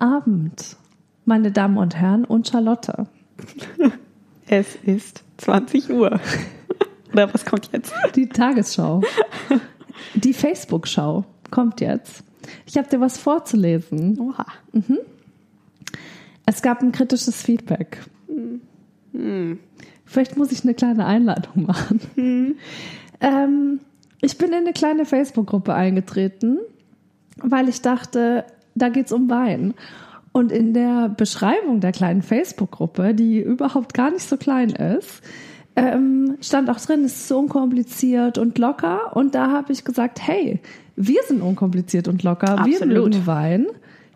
Abend, meine Damen und Herren und Charlotte. Es ist 20 Uhr. Oder was kommt jetzt? Die Tagesschau. Die Facebook-Schau kommt jetzt. Ich habe dir was vorzulesen. Oha. Es gab ein kritisches Feedback. Vielleicht muss ich eine kleine Einladung machen. Ähm, ich bin in eine kleine Facebook-Gruppe eingetreten, weil ich dachte, da geht's um Wein. Und in der Beschreibung der kleinen Facebook-Gruppe, die überhaupt gar nicht so klein ist, ähm, stand auch drin, es ist so unkompliziert und locker. Und da habe ich gesagt, hey, wir sind unkompliziert und locker. Wir Absolut. mögen Wein.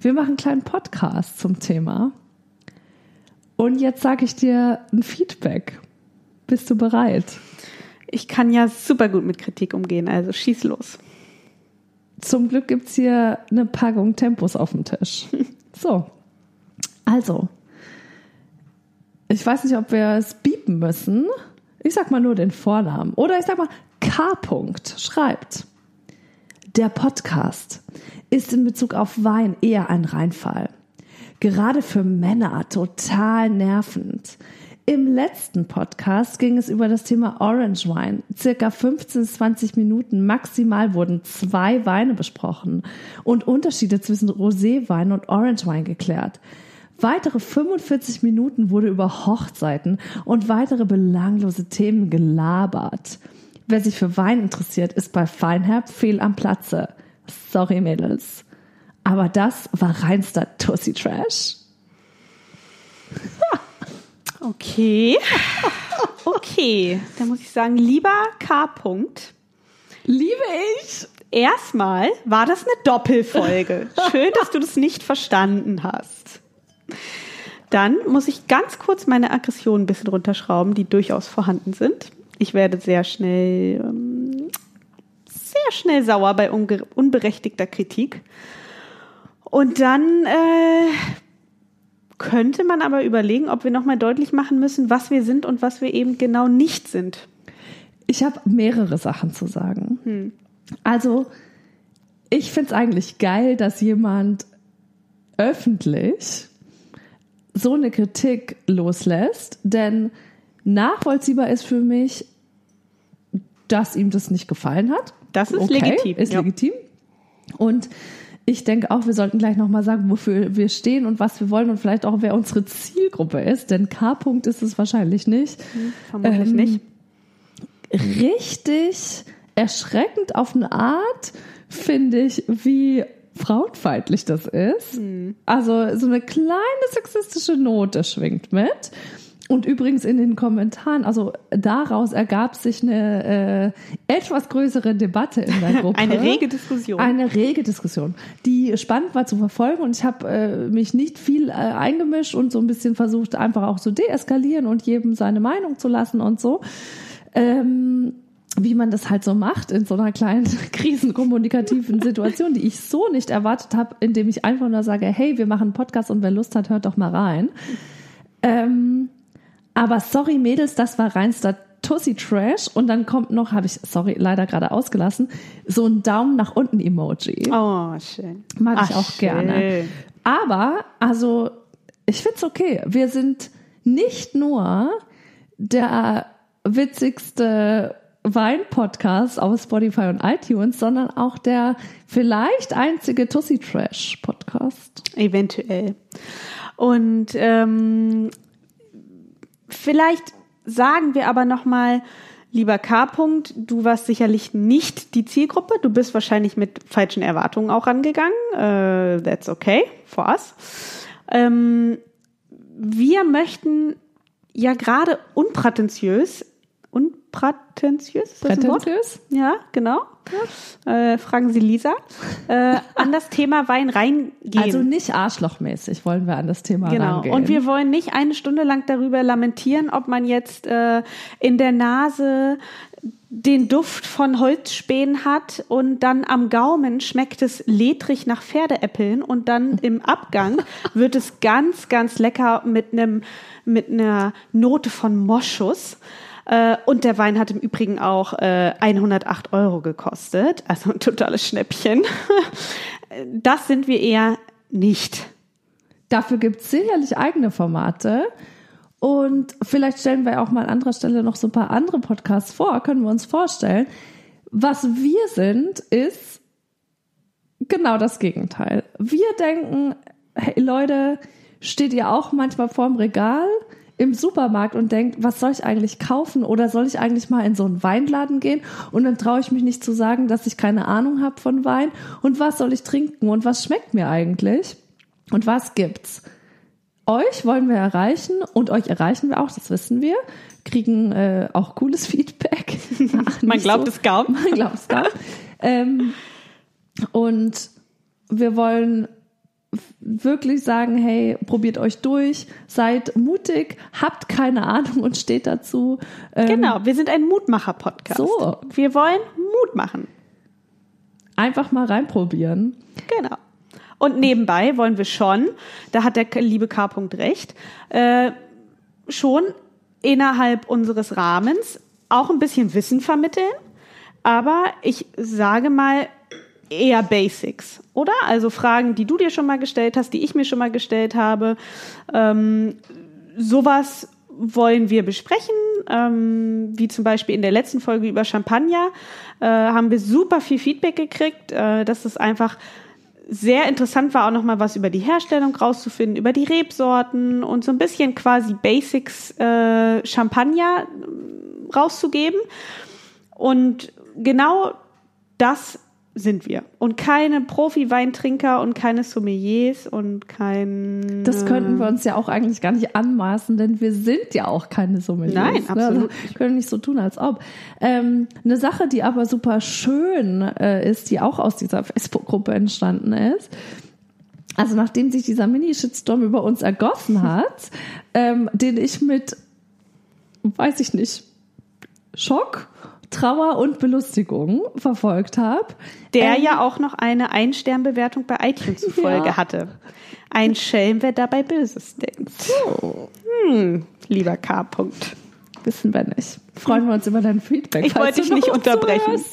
Wir machen einen kleinen Podcast zum Thema. Und jetzt sage ich dir ein Feedback. Bist du bereit? Ich kann ja super gut mit Kritik umgehen, also schieß los. Zum Glück gibt's hier eine Packung Tempos auf dem Tisch. So, also, ich weiß nicht, ob wir es biepen müssen. Ich sag mal nur den Vornamen. Oder ich sag mal, K. -Punkt schreibt. Der Podcast ist in Bezug auf Wein eher ein Reinfall. Gerade für Männer total nervend. Im letzten Podcast ging es über das Thema Orange Wine. Circa 15 bis 20 Minuten maximal wurden zwei Weine besprochen und Unterschiede zwischen Roséwein und Orange Wine geklärt. Weitere 45 Minuten wurde über Hochzeiten und weitere belanglose Themen gelabert. Wer sich für Wein interessiert, ist bei Feinherb fehl am Platze. Sorry, Mädels. Aber das war reinster Tussi Trash. Okay. Okay, da muss ich sagen, lieber K. -Punkt. Liebe ich. Erstmal war das eine Doppelfolge. Schön, dass du das nicht verstanden hast. Dann muss ich ganz kurz meine Aggression ein bisschen runterschrauben, die durchaus vorhanden sind. Ich werde sehr schnell, ähm, sehr schnell sauer bei unberechtigter Kritik. Und dann äh, könnte man aber überlegen, ob wir nochmal deutlich machen müssen, was wir sind und was wir eben genau nicht sind. Ich habe mehrere Sachen zu sagen. Also, ich finde es eigentlich geil, dass jemand öffentlich so eine Kritik loslässt, denn nachvollziehbar ist für mich, dass ihm das nicht gefallen hat. Das ist legitim, Ist ja. legitim. Und ich denke auch, wir sollten gleich nochmal sagen, wofür wir stehen und was wir wollen und vielleicht auch, wer unsere Zielgruppe ist, denn K-Punkt ist es wahrscheinlich nicht. Vermutlich Ähm, nicht. richtig erschreckend auf eine Art, finde ich, wie frauenfeindlich das ist. Also so eine kleine sexistische Note schwingt mit. Und übrigens in den Kommentaren, also daraus ergab sich eine äh, etwas größere Debatte in der Gruppe. Eine rege Diskussion. Eine rege Diskussion, die spannend war zu verfolgen und ich habe äh, mich nicht viel äh, eingemischt und so ein bisschen versucht, einfach auch zu deeskalieren und jedem seine Meinung zu lassen und so. Ähm, wie man das halt so macht in so einer kleinen krisenkommunikativen Situation, die ich so nicht erwartet habe, indem ich einfach nur sage, hey, wir machen einen Podcast und wer Lust hat, hört doch mal rein. Ähm, aber sorry Mädels, das war reinster Tussi Trash und dann kommt noch, habe ich, sorry, leider gerade ausgelassen, so ein Daumen nach unten Emoji. Oh, schön. Mag ich Ach, auch gerne. schön. Aber, also, ich find's okay. Wir sind nicht nur der witzigste Wein-Podcast auf Spotify und iTunes, sondern auch der vielleicht einzige Tussi Trash-Podcast. Eventuell. Und ähm, vielleicht sagen wir aber noch mal, lieber K. -Punkt, du warst sicherlich nicht die Zielgruppe. Du bist wahrscheinlich mit falschen Erwartungen auch rangegangen. Äh, that's okay for us. Ähm, wir möchten ja gerade unprätentiös, unprätentiös, Wort? Prätentiös? Ja, genau. Äh, fragen Sie Lisa. Äh, an das Thema Wein reingehen. Also nicht arschlochmäßig wollen wir an das Thema Genau. rangehen. Und wir wollen nicht eine Stunde lang darüber lamentieren, ob man jetzt äh, in der Nase den Duft von Holzspänen hat und dann am Gaumen schmeckt es ledrig nach Pferdeäppeln und dann im Abgang wird es ganz, ganz lecker mit einem mit einer Note von Moschus. Äh, und der Wein hat im Übrigen auch äh, 108 Euro gekostet, also ein totales Schnäppchen. Das sind wir eher nicht. Dafür gibt es sicherlich eigene Formate. Und vielleicht stellen wir auch mal an anderer Stelle noch so ein paar andere Podcasts vor, können wir uns vorstellen. Was wir sind, ist genau das Gegenteil. Wir denken, hey Leute, steht ihr auch manchmal vorm Regal im Supermarkt und denkt, was soll ich eigentlich kaufen oder soll ich eigentlich mal in so einen Weinladen gehen und dann traue ich mich nicht zu sagen, dass ich keine Ahnung habe von Wein und was soll ich trinken und was schmeckt mir eigentlich und was gibt's? Euch wollen wir erreichen und euch erreichen wir auch, das wissen wir, kriegen äh, auch cooles Feedback. Ach, man glaubt so. es kaum. Man glaubt es kaum. ähm, und wir wollen wirklich sagen, hey, probiert euch durch, seid mutig, habt keine Ahnung und steht dazu. Ähm, genau, wir sind ein Mutmacher-Podcast. So. Wir wollen Mut machen. Einfach mal reinprobieren. Genau. Und nebenbei wollen wir schon, da hat der liebe K. -Punkt recht, äh, schon innerhalb unseres Rahmens auch ein bisschen Wissen vermitteln. Aber ich sage mal, eher Basics, oder? Also Fragen, die du dir schon mal gestellt hast, die ich mir schon mal gestellt habe. Ähm, sowas wollen wir besprechen, ähm, wie zum Beispiel in der letzten Folge über Champagner, äh, haben wir super viel Feedback gekriegt, äh, dass es einfach sehr interessant war, auch nochmal was über die Herstellung rauszufinden, über die Rebsorten und so ein bisschen quasi Basics äh, Champagner rauszugeben. Und genau das sind wir. Und keine Profi-Weintrinker und keine Sommeliers und kein. Das könnten wir uns ja auch eigentlich gar nicht anmaßen, denn wir sind ja auch keine Sommeliers. Nein, absolut. Ne? Also, können nicht so tun, als ob. Ähm, eine Sache, die aber super schön äh, ist, die auch aus dieser Facebook-Gruppe entstanden ist. Also nachdem sich dieser Mini-Shitstorm über uns ergossen hat, ähm, den ich mit, weiß ich nicht, Schock Trauer und Belustigung verfolgt habe. Der ähm, ja auch noch eine Ein-Stern-Bewertung bei iTunes zufolge ja. hatte. Ein Schelm, wer dabei Böses denkt. So. Hm, lieber K. -Punkt. Wissen wir nicht. Freuen wir uns über dein Feedback. Ich wollte dich nicht unterbrechen.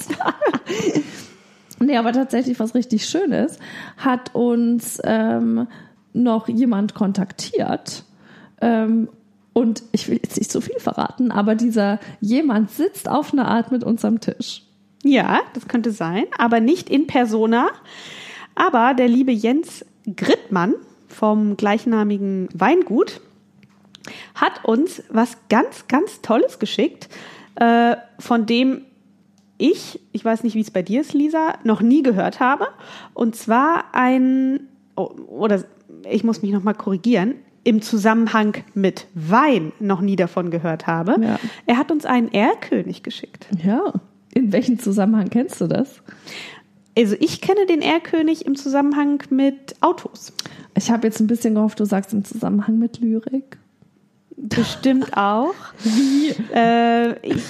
nee, aber tatsächlich was richtig Schönes hat uns ähm, noch jemand kontaktiert ähm, und ich will jetzt nicht so viel verraten, aber dieser jemand sitzt auf einer Art mit uns am Tisch. Ja, das könnte sein, aber nicht in persona. Aber der liebe Jens Grittmann vom gleichnamigen Weingut hat uns was ganz, ganz Tolles geschickt, äh, von dem ich, ich weiß nicht, wie es bei dir ist, Lisa, noch nie gehört habe. Und zwar ein, oh, oder ich muss mich nochmal korrigieren, im Zusammenhang mit Wein noch nie davon gehört habe. Ja. Er hat uns einen Erlkönig geschickt. Ja. In welchem Zusammenhang kennst du das? Also ich kenne den Erlkönig im Zusammenhang mit Autos. Ich habe jetzt ein bisschen gehofft, du sagst im Zusammenhang mit Lyrik. Bestimmt auch. Wie? Äh, ich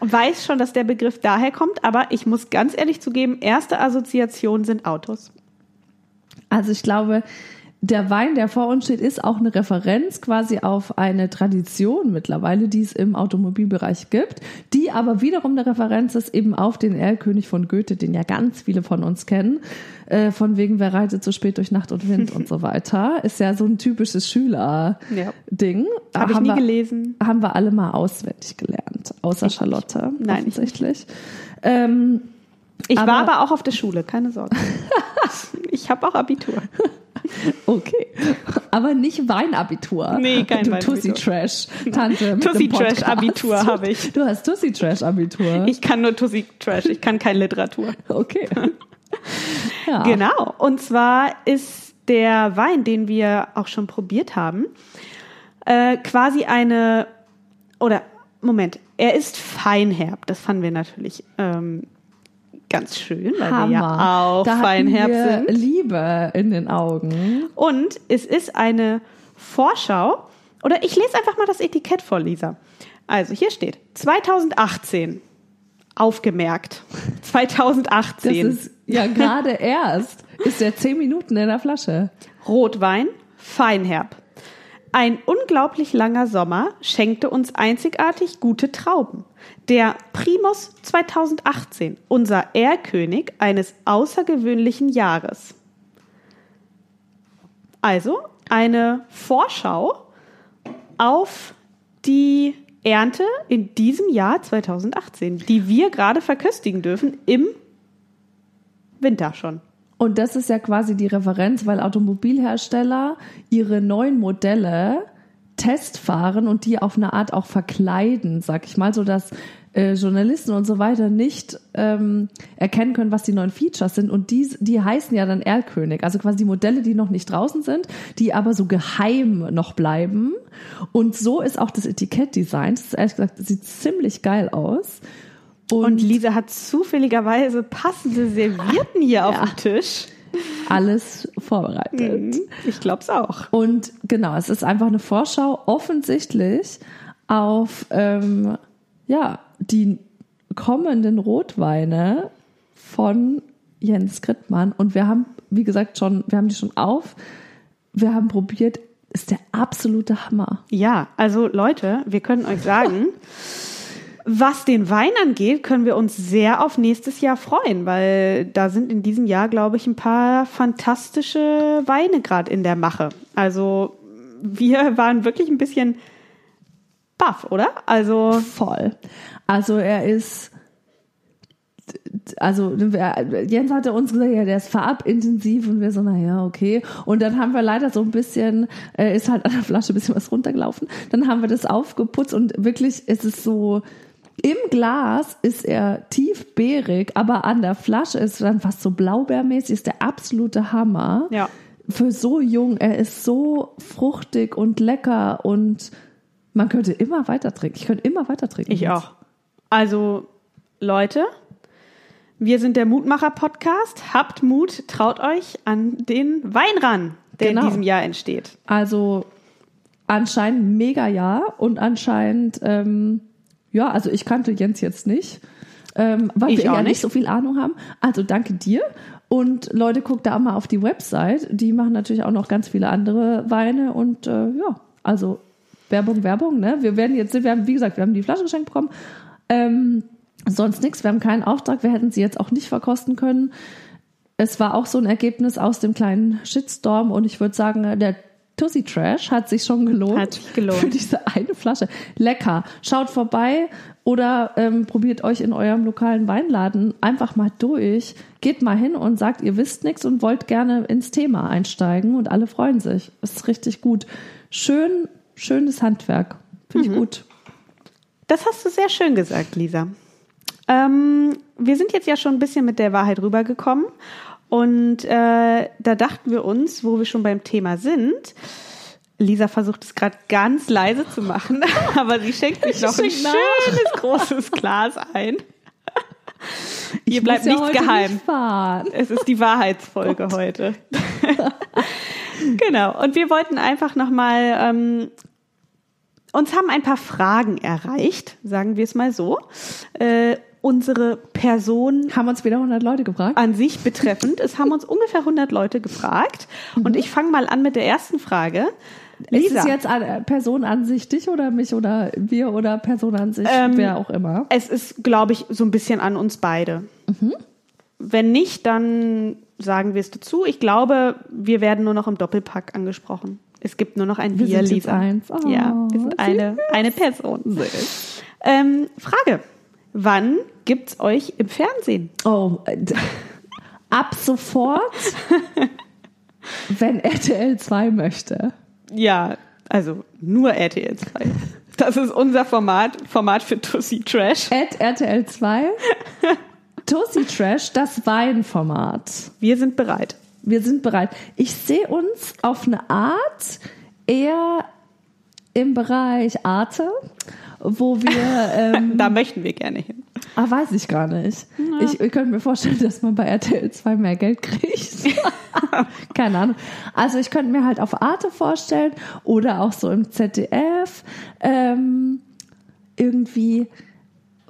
weiß schon, dass der Begriff daher kommt, aber ich muss ganz ehrlich zugeben, erste Assoziationen sind Autos. Also ich glaube, der Wein, der vor uns steht, ist auch eine Referenz quasi auf eine Tradition mittlerweile, die es im Automobilbereich gibt, die aber wiederum eine Referenz ist eben auf den Erlkönig von Goethe, den ja ganz viele von uns kennen, äh, von wegen wer reitet so spät durch Nacht und Wind und so weiter. Ist ja so ein typisches Schüler-Ding. Ja. Habe ich nie wir, gelesen. Haben wir alle mal auswendig gelernt, außer Charlotte Nein, offensichtlich. Ähm, ich aber, war aber auch auf der Schule, keine Sorge. ich habe auch Abitur. Okay. Aber nicht Weinabitur. Nee, kein du Tussi Trash Tante. Tussi Trash Abitur habe ich. Du hast Tussi Trash Abitur. Ich kann nur Tussi Trash, ich kann keine Literatur. Okay. Ja. Genau. Und zwar ist der Wein, den wir auch schon probiert haben, äh, quasi eine oder Moment, er ist feinherb. Das fanden wir natürlich ähm, ganz schön, weil Hammer. wir ja auch da feinherb sind. Liebe in den Augen. Und es ist eine Vorschau, oder ich lese einfach mal das Etikett vor, Lisa. Also hier steht 2018. Aufgemerkt. 2018. Das ist ja gerade erst. Ist ja zehn Minuten in der Flasche. Rotwein, feinherb. Ein unglaublich langer Sommer schenkte uns einzigartig gute Trauben. Der Primus 2018, unser Erlkönig eines außergewöhnlichen Jahres. Also eine Vorschau auf die Ernte in diesem Jahr 2018, die wir gerade verköstigen dürfen im Winter schon. Und das ist ja quasi die Referenz, weil Automobilhersteller ihre neuen Modelle testfahren und die auf eine Art auch verkleiden, sag ich mal, so dass äh, Journalisten und so weiter nicht ähm, erkennen können, was die neuen Features sind. Und die, die heißen ja dann Erlkönig, also quasi die Modelle, die noch nicht draußen sind, die aber so geheim noch bleiben. Und so ist auch das Etikettdesign. Das ist ehrlich gesagt, das sieht ziemlich geil aus. Und, Lisa hat zufälligerweise passende Servierten hier auf dem Tisch. alles vorbereitet. Ich glaube es auch. Und genau, es ist einfach eine Vorschau offensichtlich auf ähm, ja, die kommenden Rotweine von Jens Grittmann. Und wir haben, wie gesagt, schon, wir haben die schon auf. Wir haben probiert, ist der absolute Hammer. Ja, also Leute, wir können euch sagen, was den Wein angeht, können wir uns sehr auf nächstes Jahr freuen, weil da sind in diesem Jahr, glaube ich, ein paar fantastische Weine gerade in der Mache. Also wir waren wirklich ein bisschen baff, oder? Also voll. Also er ist also Jens hatte uns gesagt, ja, der ist farbintensiv und wir so, naja, okay. Und dann haben wir leider so ein bisschen, äh, ist halt an der Flasche ein bisschen was runtergelaufen. Dann haben wir das aufgeputzt und wirklich ist es so, im Glas ist er tief beerig, aber an der Flasche ist dann fast so blaubeermäßig, ist der absolute Hammer. Ja. Für so jung, er ist so fruchtig und lecker und man könnte immer weiter trinken. Ich könnte immer weiter trinken. Ich auch. Also, Leute, wir sind der Mutmacher-Podcast. Habt Mut, traut euch an den Wein ran, der genau. in diesem Jahr entsteht. Also anscheinend mega Jahr und anscheinend ähm, ja, also ich kannte Jens jetzt nicht, ähm, weil ich wir ja nicht. nicht so viel Ahnung haben. Also danke dir. Und Leute, guckt da mal auf die Website. Die machen natürlich auch noch ganz viele andere Weine und äh, ja, also Werbung, Werbung. Ne? Wir werden jetzt, wir haben, wie gesagt, wir haben die Flasche geschenkt bekommen. Ähm, sonst nichts. Wir haben keinen Auftrag. Wir hätten sie jetzt auch nicht verkosten können. Es war auch so ein Ergebnis aus dem kleinen Shitstorm und ich würde sagen, der Tussi Trash hat sich schon gelohnt. Hat sich gelohnt. Für diese eine Flasche. Lecker. Schaut vorbei oder ähm, probiert euch in eurem lokalen Weinladen einfach mal durch. Geht mal hin und sagt, ihr wisst nichts und wollt gerne ins Thema einsteigen und alle freuen sich. Das ist richtig gut. Schön, schönes Handwerk. Finde mhm. ich gut. Das hast du sehr schön gesagt, Lisa. Ähm, wir sind jetzt ja schon ein bisschen mit der Wahrheit rübergekommen und äh, da dachten wir uns, wo wir schon beim Thema sind, Lisa versucht es gerade ganz leise zu machen, aber sie schenkt sich noch ein schönes großes Glas ein. Hier bleibt ja nichts geheim. Nicht es ist die Wahrheitsfolge Gott. heute. genau. Und wir wollten einfach nochmal, ähm, uns haben ein paar Fragen erreicht, sagen wir es mal so. Äh, unsere Person haben uns wieder 100 Leute gefragt an sich betreffend. Es haben uns ungefähr 100 Leute gefragt und ich fange mal an mit der ersten Frage. Lisa. Ist es jetzt an, Person an sich dich oder mich oder wir oder Person an sich, ähm, wer auch immer? Es ist, glaube ich, so ein bisschen an uns beide. Mhm. Wenn nicht, dann sagen wir es dazu. Ich glaube, wir werden nur noch im Doppelpack angesprochen. Es gibt nur noch ein wir, wir sind Lisa. Eins. Oh, ja, wir sind eine, eine Person. Ähm, Frage. Wann gibt's euch im Fernsehen? Oh, ab sofort, wenn RTL 2 möchte. Ja, also nur RTL 2. Das ist unser Format, Format für Tussi Trash. At RTL 2. Tussi Trash, das Weinformat. Wir sind bereit. Wir sind bereit. Ich sehe uns auf eine Art eher im Bereich Arte wo wir. Ähm, da möchten wir gerne hin. Ah, weiß ich gar nicht. Ja. Ich, ich könnte mir vorstellen, dass man bei RTL 2 mehr Geld kriegt. Keine Ahnung. Also ich könnte mir halt auf Arte vorstellen oder auch so im ZDF ähm, irgendwie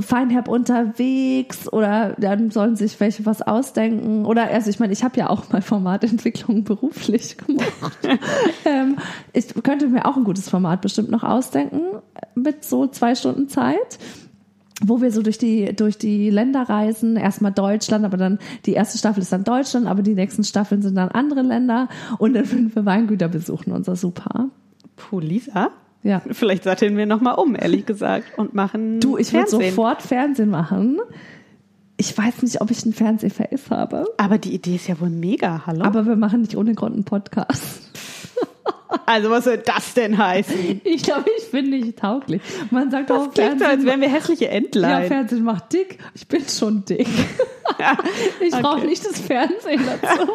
Feinherb unterwegs oder dann sollen sich welche was ausdenken. Oder also ich meine, ich habe ja auch mal Formatentwicklung beruflich gemacht. ähm, ich könnte mir auch ein gutes Format bestimmt noch ausdenken mit so zwei Stunden Zeit. wo wir so durch die, durch die Länder reisen. Erstmal Deutschland, aber dann die erste Staffel ist dann Deutschland, aber die nächsten Staffeln sind dann andere Länder. Und dann würden wir Weingüter besuchen, unser Super. Puh, Lisa. Ja. Vielleicht satteln wir nochmal um, ehrlich gesagt, und machen Du, ich würde sofort Fernsehen machen. Ich weiß nicht, ob ich ein Fernsehface habe. Aber die Idee ist ja wohl mega, hallo? Aber wir machen nicht ohne Grund einen Podcast. Also was soll das denn heißen? Ich glaube, ich bin nicht tauglich. Man sagt Das auch, klingt so, als wären wir hässliche ja, Entlein. Fernsehen macht dick. Ich bin schon dick. Ich brauche Okay. nicht das Fernsehen dazu.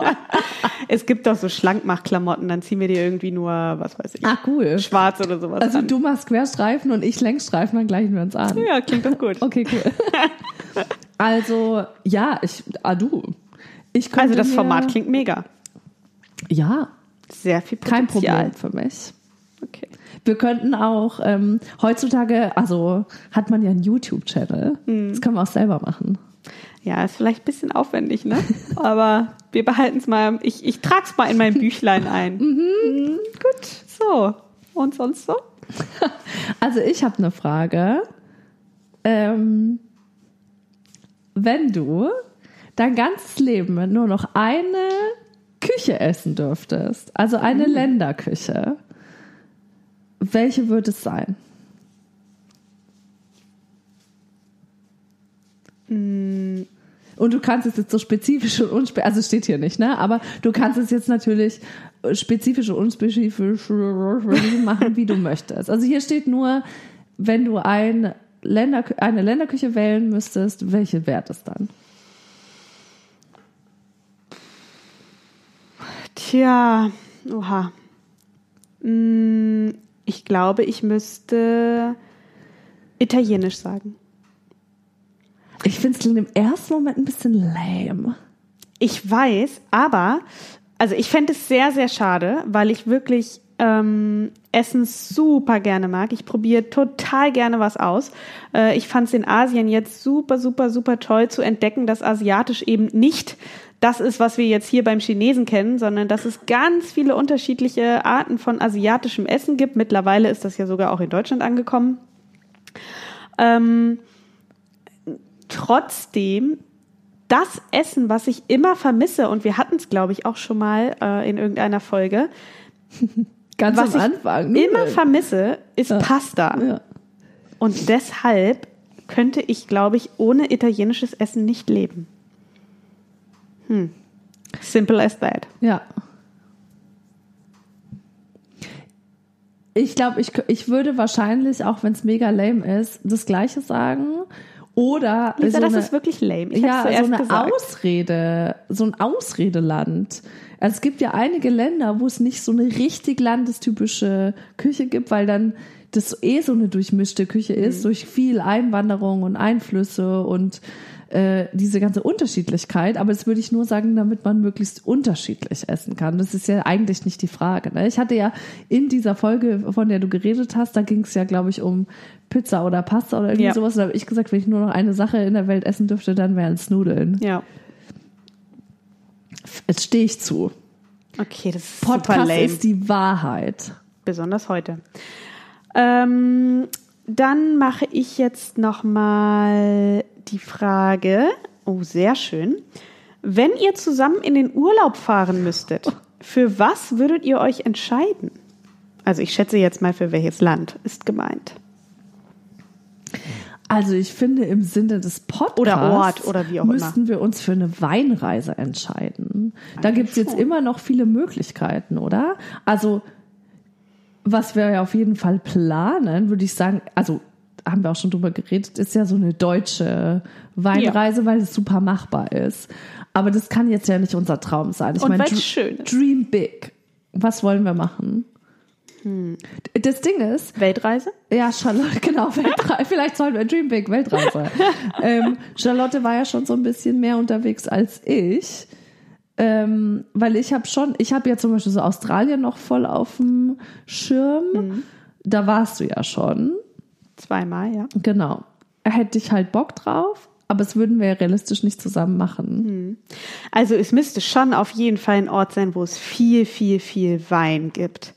es gibt doch so Schlankmachklamotten, dann ziehen wir dir irgendwie nur, was weiß ich, Ah, cool. schwarz oder sowas Also an. du machst Querstreifen und ich Längsstreifen, dann gleichen wir uns an. ja, klingt doch gut. Okay, cool. Also, ja, ich, ah, du. Ich Also das Format klingt mega. Ja, Sehr viel kein Potenzial. Problem für mich. Okay. Wir könnten auch, ähm, heutzutage, also hat man ja einen YouTube-Channel. Mhm. Das können wir auch selber machen. Ja, ist vielleicht ein bisschen aufwendig, ne? Aber wir behalten es mal. Ich, ich trage es mal in mein Büchlein ein. Mhm. Gut, so. Und sonst so? Also ich habe eine Frage. Ähm, wenn du dein ganzes Leben nur noch eine Küche essen dürftest, also eine Länderküche, welche würde es sein? Und du kannst es jetzt so spezifisch und unspezifisch, also steht hier nicht, ne? Aber du kannst es jetzt natürlich spezifisch und unspezifisch machen, wie du möchtest. Also hier steht nur, wenn du ein Länder, eine Länderküche wählen müsstest, welche wäre das dann? Tja, oha. Mm, Ich glaube, ich müsste Italienisch sagen. Ich finde es im ersten Moment ein bisschen lame. Ich weiß, aber, also ich fände es sehr, sehr schade, weil ich wirklich ähm, Essen super gerne mag. Ich probiere total gerne was aus. Äh, ich fand es in Asien jetzt super, super, super toll zu entdecken, dass asiatisch eben nicht das ist, was wir jetzt hier beim Chinesen kennen, sondern dass es ganz viele unterschiedliche Arten von asiatischem Essen gibt. Mittlerweile ist das ja sogar auch in Deutschland angekommen. Ähm, trotzdem das Essen, was ich immer vermisse, und wir hatten es, glaube ich, auch schon mal äh, in irgendeiner Folge, Ganz was am ich Anfang. immer Nudeln. vermisse, ist Ja. Pasta. Ja. Und deshalb könnte ich, glaube ich, ohne italienisches Essen nicht leben. Hm. Simple as that. Ja. Ich glaube, ich, ich würde wahrscheinlich, auch wenn es mega lame ist, das Gleiche sagen. Oder Lisa, so das eine, ist wirklich lame. Ich ja, so eine gesagt. Ausrede, so ein Ausredeland. Also es gibt ja einige Länder, wo es nicht so eine richtig landestypische Küche gibt, weil dann das eh so eine durchmischte Küche ist, Mhm. durch viel Einwanderung und Einflüsse und äh, diese ganze Unterschiedlichkeit. Aber das würde ich nur sagen, damit man möglichst unterschiedlich essen kann. Das ist ja eigentlich nicht die Frage. Ne? Ich hatte ja in dieser Folge, von der du geredet hast, da ging es ja, glaube ich, um Pizza oder Pasta oder irgendwie Ja. sowas. Da habe ich gesagt, wenn ich nur noch eine Sache in der Welt essen dürfte, dann wären es Nudeln. Ja. Jetzt stehe ich zu. Okay, das ist super Podcast lame. ist die Wahrheit. Besonders heute. Ähm, dann mache ich jetzt noch mal die Frage. Oh, sehr schön. Wenn ihr zusammen in den Urlaub fahren müsstet, für was würdet ihr euch entscheiden? Also ich schätze jetzt mal, für welches Land ist gemeint. Also ich finde, im Sinne des Podcasts Oder Ort oder wie auch immer. müssten wir uns für eine Weinreise entscheiden. Da gibt es jetzt immer noch viele Möglichkeiten, oder? Also was wir ja auf jeden Fall planen, würde ich sagen, also haben wir auch schon drüber geredet, ist ja so eine deutsche Weinreise, weil es super machbar ist. Aber das kann jetzt ja nicht unser Traum sein. Ich Und meine, schön ist. Dream big. Was wollen wir machen? Hm. Das Ding ist, Weltreise? ja, Charlotte, genau, Weltreise. Vielleicht sollen wir Dream Big Weltreise. ähm, Charlotte war ja schon so ein bisschen mehr unterwegs als ich. Ähm, weil ich habe schon, ich habe ja zum Beispiel so Australien noch voll auf dem Schirm. Mhm. Da warst du ja schon. Zweimal, ja. Genau. Hätte ich halt Bock drauf, aber es würden wir ja realistisch nicht zusammen machen. Also es müsste schon auf jeden Fall ein Ort sein, wo es viel, viel, viel Wein gibt.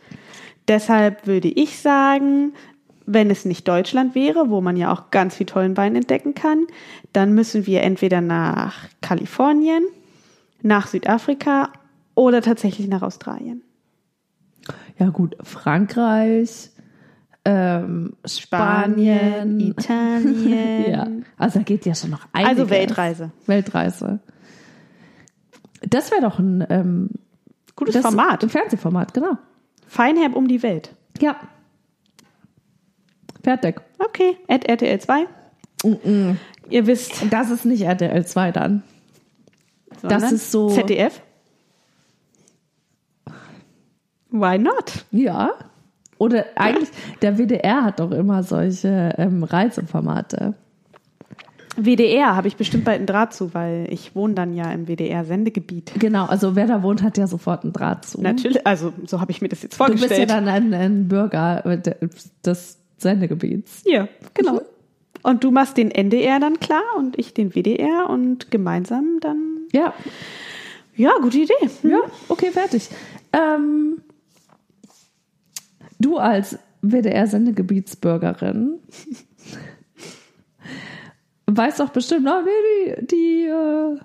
Deshalb würde ich sagen, wenn es nicht Deutschland wäre, wo man ja auch ganz viel tollen Wein entdecken kann, dann müssen wir entweder nach Kalifornien, nach Südafrika oder tatsächlich nach Australien. Ja gut, Frankreich, ähm, Spanien, Italien. ja, also da geht ja schon noch einiges. Also Weltreise. Weltreise. Das wäre doch ein ähm, Gutes das, Format. Ein Fernsehformat, genau. Feinherb um die Welt. Ja. Fertig. Okay, at RTL 2. Ihr wisst, Das ist nicht RTL 2 dann. Das ist so- ZDF. Why not? Ja. Oder eigentlich, der WDR hat doch immer solche ähm, Reiseformate. WDR habe ich bestimmt bald einen Draht zu, weil ich wohne dann ja im WDR-Sendegebiet. Genau, also wer da wohnt, hat ja sofort einen Draht zu. Natürlich, also so habe ich mir das jetzt Du bist ja vorgestellt. dann ein, ein Bürger äh, des Sendegebiets. Ja, genau. Und du machst den NDR dann klar und ich den WDR und gemeinsam dann. Ja, Ja, gute Idee. ja, okay, fertig. Ähm, du als WDR-Sendegebietsbürgerin weißt doch bestimmt, na, die, die äh,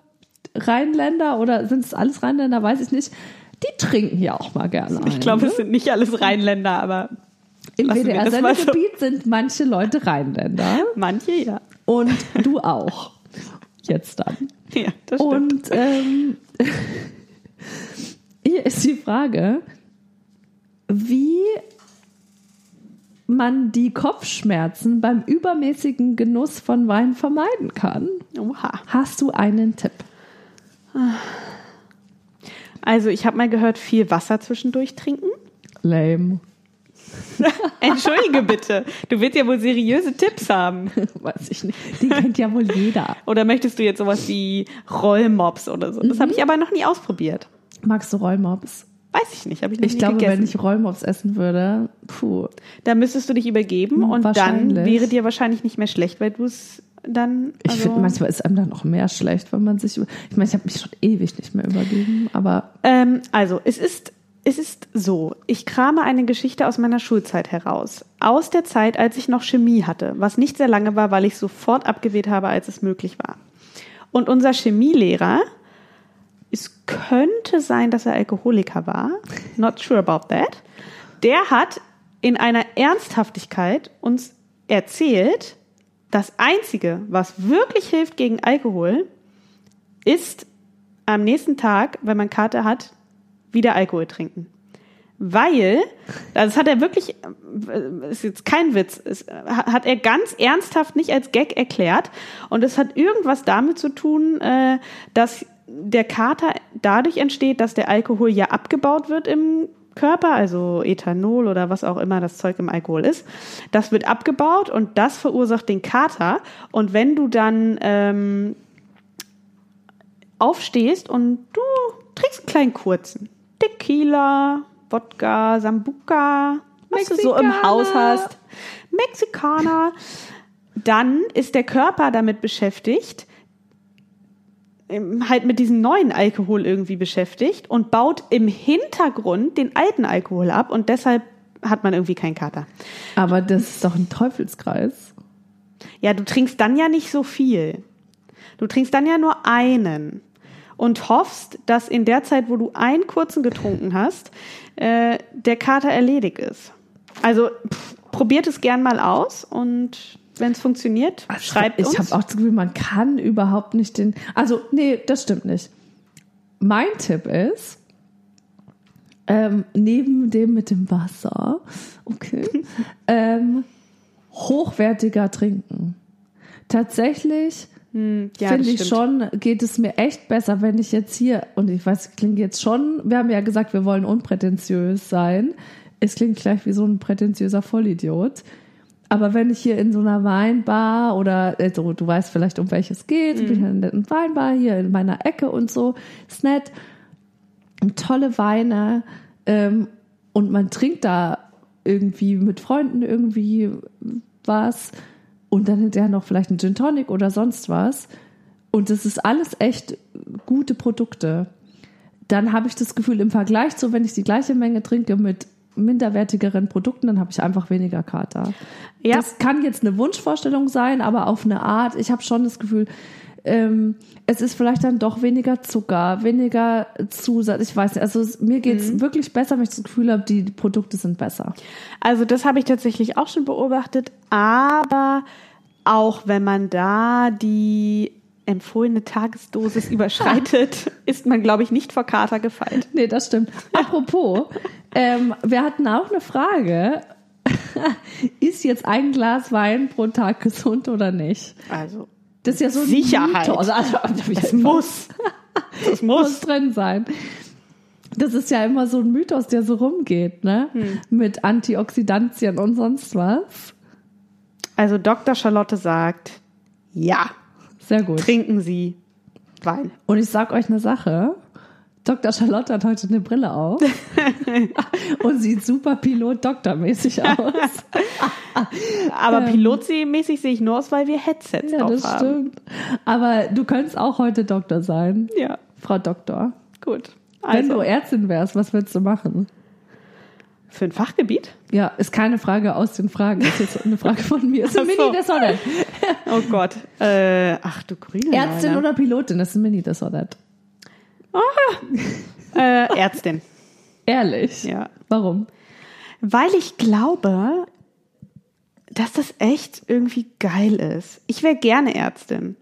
Rheinländer oder sind es alles Rheinländer, weiß ich nicht, die trinken ja auch mal gerne. Ich glaube, ne? es sind nicht alles Rheinländer, aber Im mal so. WDR-Sendegebiet sind manche Leute Rheinländer manche ja. und du auch. Jetzt dann. Ja, das stimmt. Und ähm, hier ist die Frage, wie man die Kopfschmerzen beim übermäßigen Genuss von Wein vermeiden kann. Oha. Hast du einen Tipp? Also, ich habe mal gehört, viel Wasser zwischendurch trinken. Lame. Entschuldige bitte. Du willst ja wohl seriöse Tipps haben. Weiß ich nicht. Die kennt ja wohl jeder. Oder möchtest du jetzt sowas wie Rollmops oder so? Das Mhm. habe ich aber noch nie ausprobiert. Magst du Rollmops? Weiß ich nicht, habe ich Ich nie glaube, gegessen. wenn ich Rollmops essen würde, puh. Da müsstest du dich übergeben und dann wäre dir wahrscheinlich nicht mehr schlecht, weil du es dann. Ich also- finde, manchmal ist einem dann noch mehr schlecht, wenn man sich. über- Ich meine, ich habe mich schon ewig nicht mehr übergeben, aber Ähm, also, es ist, es ist so. Ich krame eine Geschichte aus meiner Schulzeit heraus. Aus der Zeit, als ich noch Chemie hatte, was nicht sehr lange war, weil ich sofort abgewählt habe, als es möglich war. Und unser Chemielehrer, es könnte sein, dass er Alkoholiker war, not sure about that, der hat in einer Ernsthaftigkeit uns erzählt, das Einzige, was wirklich hilft gegen Alkohol, ist am nächsten Tag, wenn man Kater hat, wieder Alkohol trinken. Weil, das hat er wirklich, ist jetzt kein Witz, es hat er ganz ernsthaft nicht als Gag erklärt. Und es hat irgendwas damit zu tun, äh, dass der Kater dadurch entsteht, dass der Alkohol ja abgebaut wird im Körper, also Ethanol oder was auch immer das Zeug im Alkohol ist. Das wird abgebaut und das verursacht den Kater. Und wenn du dann ähm, aufstehst und du trinkst einen kleinen kurzen Tequila, Wodka, Sambuca, was du so im. Haus hast, Mexikaner, dann ist der Körper damit beschäftigt, halt mit diesem neuen Alkohol irgendwie beschäftigt und baut im Hintergrund den alten Alkohol ab und deshalb hat man irgendwie keinen Kater. Aber das ist doch ein Teufelskreis. Ja, du trinkst dann ja nicht so viel. Du trinkst dann ja nur einen und hoffst, dass in der Zeit, wo du einen kurzen getrunken hast, äh, der Kater erledigt ist. Also pff, probiert es gern mal aus und wenn es funktioniert, schreibt ich uns. habe auch das Gefühl, man kann überhaupt nicht den. Also, nee, das stimmt nicht. Mein Tipp ist, ähm, neben dem mit dem Wasser, okay, ähm, hochwertiger trinken. Tatsächlich Hm, ja, finde ich schon, geht es mir echt besser, wenn ich jetzt hier, und ich weiß, es klingt jetzt schon, wir haben ja gesagt, wir wollen unprätentiös sein. Es klingt gleich wie so ein prätentiöser Vollidiot. Aber wenn ich hier in so einer Weinbar oder, also du weißt vielleicht, um welches geht, ich bin in einer netten Weinbar hier in meiner Ecke und so, ist nett. Tolle Weine ähm, und man trinkt da irgendwie mit Freunden irgendwie was und dann hinterher noch vielleicht ein Gin Tonic oder sonst was. Und das ist alles echt gute Produkte. Dann habe ich das Gefühl, im Vergleich zu, wenn ich die gleiche Menge trinke mit minderwertigeren Produkten, dann habe ich einfach weniger Kater. Ja. Das kann jetzt eine Wunschvorstellung sein, aber auf eine Art, ich habe schon das Gefühl, ähm, es ist vielleicht dann doch weniger Zucker, weniger Zusatz, ich weiß nicht. Also mir geht's Mhm. wirklich besser, wenn ich das Gefühl habe, die, die Produkte sind besser. Also das habe ich tatsächlich auch schon beobachtet, aber auch wenn man da die empfohlene Tagesdosis überschreitet, ist man, glaube ich, nicht vor Kater gefeit. Nee, das stimmt. Apropos, ähm, wir hatten auch eine Frage. ist jetzt ein Glas Wein pro Tag gesund oder nicht? Also Das ist ja so ein Sicherheit. Mythos. Also, das muss. Das muss muss. drin sein. Das ist ja immer so ein Mythos, der so rumgeht, ne? Hm. Mit Antioxidantien und sonst was. Also Dr. Charlotte sagt, ja, Sehr gut. trinken Sie Wein. Und ich sag euch eine Sache. Dr. Charlotte hat heute eine Brille auf und sieht super Pilot-Doktormäßig aus. Aber pilotmäßig sehe ich nur aus, weil wir Headsets Ähm. Ja, das haben. stimmt. Aber du könntest auch heute Doktor sein, Ja, Frau Doktor. gut. Wenn du Also, Ärztin wärst, was würdest du machen? für ein Fachgebiet? Ja, ist keine Frage aus den Fragen. Ist jetzt eine Frage von mir. Ist ein so. Mini-Dessert. Oh Gott. Äh, ach du grüne Ärztin Neune. oder Pilotin ist ein Mini-Dessert. Äh, Ärztin. Ehrlich. Ja. Warum? Weil ich glaube, dass das echt irgendwie geil ist. Ich wäre gerne Ärztin.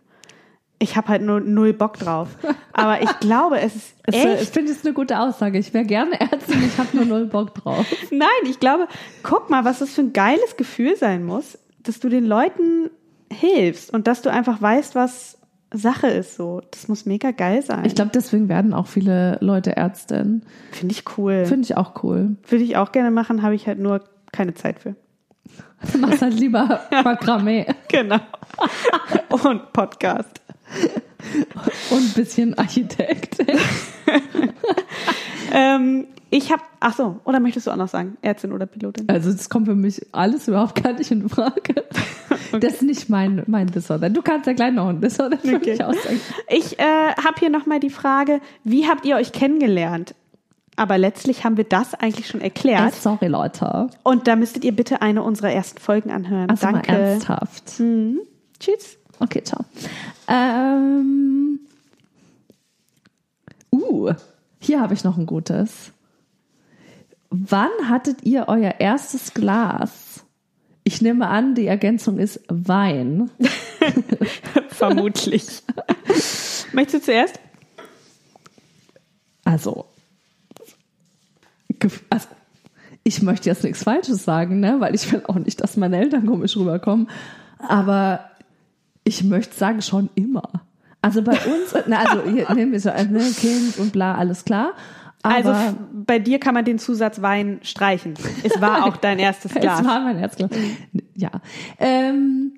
Ich habe halt nur null Bock drauf. Aber ich glaube, es ist Es, äh, Ich echt. finde es eine gute Aussage. Ich wäre gerne Ärztin, ich habe nur null Bock drauf. Nein, ich glaube, guck mal, was das für ein geiles Gefühl sein muss, dass du den Leuten hilfst und dass du einfach weißt, was Sache ist so. Das muss mega geil sein. Ich glaube, deswegen werden auch viele Leute Ärztin. Finde ich cool. Finde ich auch cool. Würde ich auch gerne machen, habe ich halt nur keine Zeit für. Du machst halt lieber Makramee Genau. und Podcast. und ein bisschen Architekt. Ähm, ich habe, ach so, oder möchtest du auch noch sagen, Ärztin oder Pilotin? Also das kommt für mich alles überhaupt gar nicht in Frage. Das ist nicht mein, mein Disorder. Du kannst ja gleich noch ein Disorder für Okay. mich aussagen. Ich äh, habe hier nochmal die Frage, wie habt ihr euch kennengelernt? Aber letztlich haben wir das eigentlich schon Äh, erklärt. sorry, Leute. Und da müsstet ihr bitte eine unserer ersten Folgen anhören. Also Danke. mal ernsthaft. Mhm. Tschüss. Okay, ciao. Ähm, uh, hier habe ich noch ein gutes. Wann hattet ihr euer erstes Glas? Ich nehme an, die Ergänzung ist Wein. Vermutlich. Möchtest du zuerst? Also, also, ich möchte jetzt nichts Falsches sagen, ne? weil ich will auch nicht, dass meine Eltern komisch rüberkommen. Aber ich möchte sagen, schon immer. Also bei uns, na, also hier nehmen wir so ein ne, Kind und bla, alles klar. Aber also bei dir kann man den Zusatz Wein streichen. Es war auch dein erstes Glas. es war mein Herzglas. Ja. Ähm,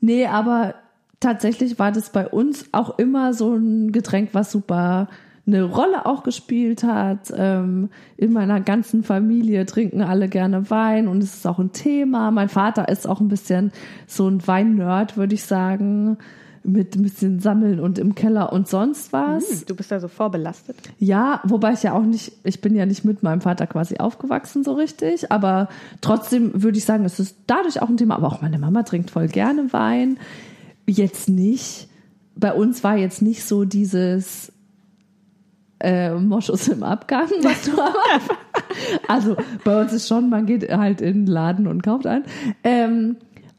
nee, aber tatsächlich war das bei uns auch immer so ein Getränk, was super eine Rolle auch gespielt hat. Ähm, in meiner ganzen Familie trinken alle gerne Wein und es ist auch ein Thema. Mein Vater ist auch ein bisschen so ein Wein-Nerd, würde ich sagen, mit ein bisschen Sammeln und im Keller und sonst was. Hm, du bist also vorbelastet. Ja, wobei ich ja auch nicht, ich bin ja nicht mit meinem Vater quasi aufgewachsen so richtig, aber trotzdem würde ich sagen, es ist dadurch auch ein Thema, aber auch meine Mama trinkt voll gerne Wein. Jetzt nicht. Bei uns war jetzt nicht so dieses äh, Moschus im Abgang, was du aber. also bei uns ist schon, man geht halt in den Laden und kauft einen. Ähm,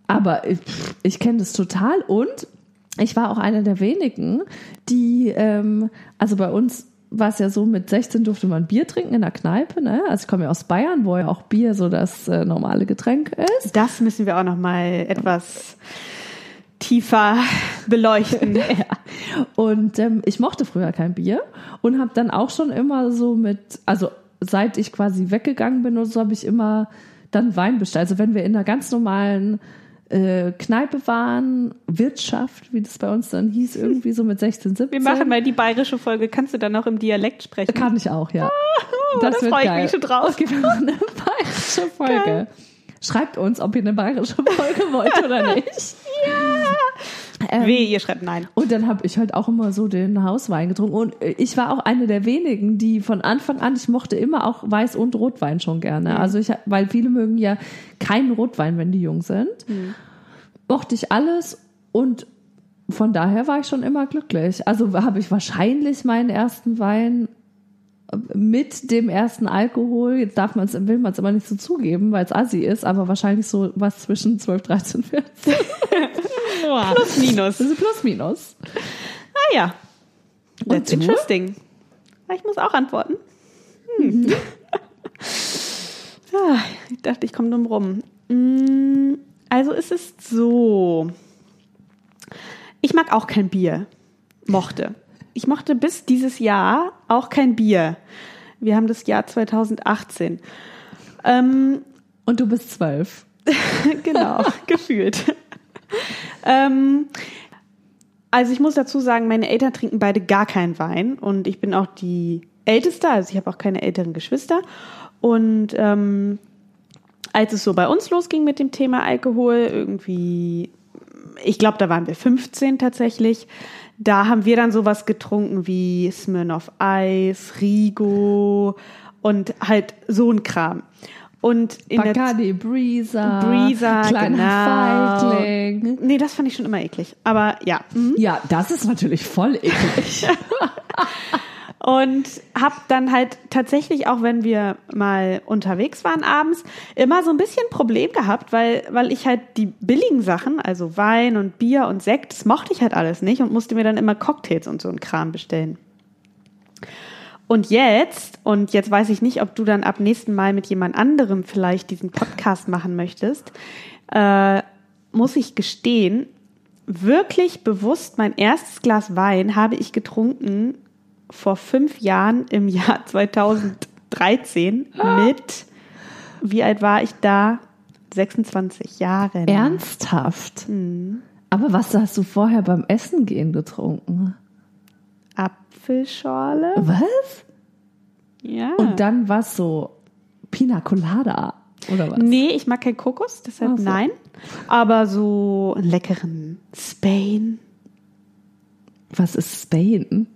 aber ich, ich kenne das total und ich war auch einer der wenigen, die, ähm, also bei uns war es ja so, mit 16 durfte man Bier trinken in der Kneipe. Ne? Also ich komme ja aus Bayern, wo ja auch Bier so das äh, normale Getränk ist. Das müssen wir auch noch mal etwas tiefer beleuchten. Ja. Und ähm, ich mochte früher kein Bier und habe dann auch schon immer so mit, also seit ich quasi weggegangen bin oder so, habe ich immer dann Wein bestellt. Also wenn wir in einer ganz normalen äh, Kneipe waren, Wirtschaft, wie das bei uns dann hieß, irgendwie so mit 16, 17. Wir machen mal die bayerische Folge. Kannst du dann noch im Dialekt sprechen? Kann ich auch, ja. das freue ich mich schon drauf. Okay, wir machen eine bayerische Folge. Schreibt uns, ob ihr eine bayerische Folge wollt oder nicht. Ähm, Weh, ihr schreibt nein. Und dann habe ich halt auch immer so den Hauswein getrunken. Und ich war auch eine der wenigen, die von Anfang an, ich mochte immer auch Weiß- und Rotwein schon gerne. Also ich, weil viele mögen ja keinen Rotwein, wenn die jung sind. Mochte ich alles und von daher war ich schon immer glücklich. Also habe ich wahrscheinlich meinen ersten Wein mit dem ersten Alkohol, jetzt darf man es, will man es immer nicht so zugeben, weil es assi ist, aber wahrscheinlich so was zwischen 12, 13, 14. Plus, minus. Also plus minus. Ah ja. That's interesting. Ah, Ich muss auch antworten. Hm. ah, ich dachte, ich komme dumm rum. Mm, Also es ist so. Ich mag auch kein Bier. Mochte. Ich mochte bis dieses Jahr auch kein Bier. Wir haben das Jahr 2018. Ähm, Und du bist zwölf. genau, gefühlt. ähm, also ich muss dazu sagen, meine Eltern trinken beide gar keinen Wein und ich bin auch die Älteste, also ich habe auch keine älteren Geschwister. Und ähm, als es so bei uns losging mit dem Thema Alkohol, irgendwie, ich glaube, da waren wir 15 tatsächlich, da haben wir dann sowas getrunken wie Smirnoff Ice, Rigo und halt so ein Kram. Und in der Bacardi Breezer. Breezer, kleiner genau. Feigling. Nee, das fand ich schon immer eklig. Aber ja. mhm. Ja, das ist natürlich voll eklig. Und hab dann halt tatsächlich, auch wenn wir mal unterwegs waren abends, immer so ein bisschen Problem gehabt, weil, weil ich halt die billigen Sachen, also Wein und Bier und Sekt, das mochte ich halt alles nicht und musste mir dann immer Cocktails und so ein Kram bestellen. Und jetzt, und jetzt weiß ich nicht, ob du dann ab nächsten Mal mit jemand anderem vielleicht diesen Podcast machen möchtest, äh, muss ich gestehen, wirklich bewusst mein erstes Glas Wein habe ich getrunken vor fünf Jahren im Jahr 2013 mit, wie alt war ich da? 26 Jahren. Ernsthaft? Aber was hast du vorher beim Essen gehen getrunken? Apfelschorle? Was? Ja. Und dann was so Pina Colada oder was? Nee, ich mag kein Kokos, deshalb so. nein. Aber so einen leckeren Spain. Was ist Spain?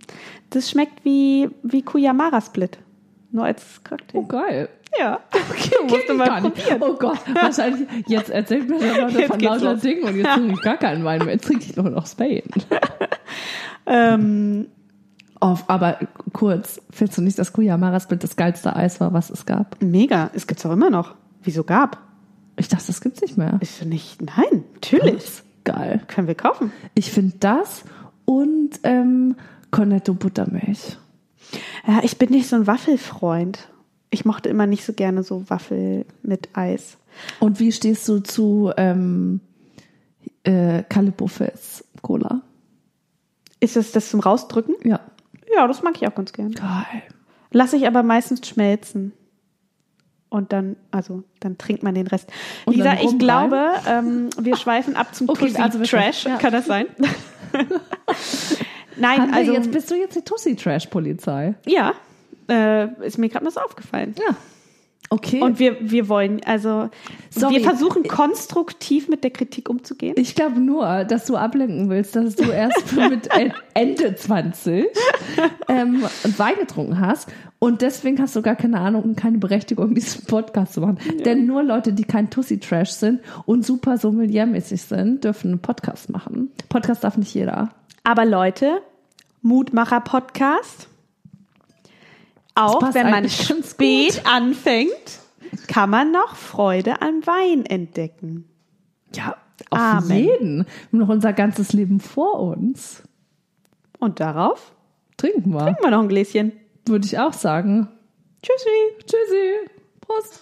Das schmeckt wie, wie Kuyamara Split. Nur als Cocktail. Oh geil. Ja. Okay, Du musst kenn mal probieren. Oh Gott, wahrscheinlich, jetzt erzählt mir der Leute von lauter los. Dingen und jetzt trinke ich gar keinen Wein mehr. Jetzt trinke ich nur noch Spain. Ähm, Oh, aber kurz, findest du nicht, dass Kuyamara Split das geilste Eis war, was es gab? mega. Es gibt's auch immer noch. Wieso gab? Ich dachte, das gibt's nicht mehr. Ist nicht. Nein, natürlich. Geil. Können wir kaufen. Ich finde das und ähm, Cornetto Buttermilch. Ja, ich bin nicht so ein Waffelfreund. Ich mochte immer nicht so gerne so Waffel mit Eis. Und wie stehst du zu ähm, äh, Calippo Fizz Cola? Ist das das zum Rausdrücken? Ja. Ja, das mag ich auch ganz gern. Geil. Lasse ich aber meistens schmelzen. Und dann, also, dann trinkt man den Rest. Und Lisa, ich glaube, ähm, wir schweifen ab zum Okay, also Trash. ja. Kann das sein? Nein, Haben also, jetzt bist du jetzt die Tussi Trash Polizei? ja, äh, ist mir gerade so aufgefallen. Ja. Okay. Und wir, wir wollen, also, Sorry. wir versuchen konstruktiv mit der Kritik umzugehen. Ich glaube nur, dass du ablenken willst, dass du erst mit En- Ende 20 ähm, Wein getrunken hast und deswegen hast du gar keine Ahnung und keine Berechtigung, diesen Podcast zu machen. Denn nur Leute, die kein Tussi-Trash sind und super sommeliermäßig sind, dürfen einen Podcast machen. Podcast darf nicht jeder. Aber Leute, Mutmacher-Podcast. Auch wenn man spät anfängt, kann man noch Freude am Wein entdecken. Ja, auf Amen. jeden. Wir haben noch unser ganzes Leben vor uns. Und darauf Trinken wir, trinken wir noch ein Gläschen. Würde ich auch sagen. Tschüssi. Tschüssi. Prost.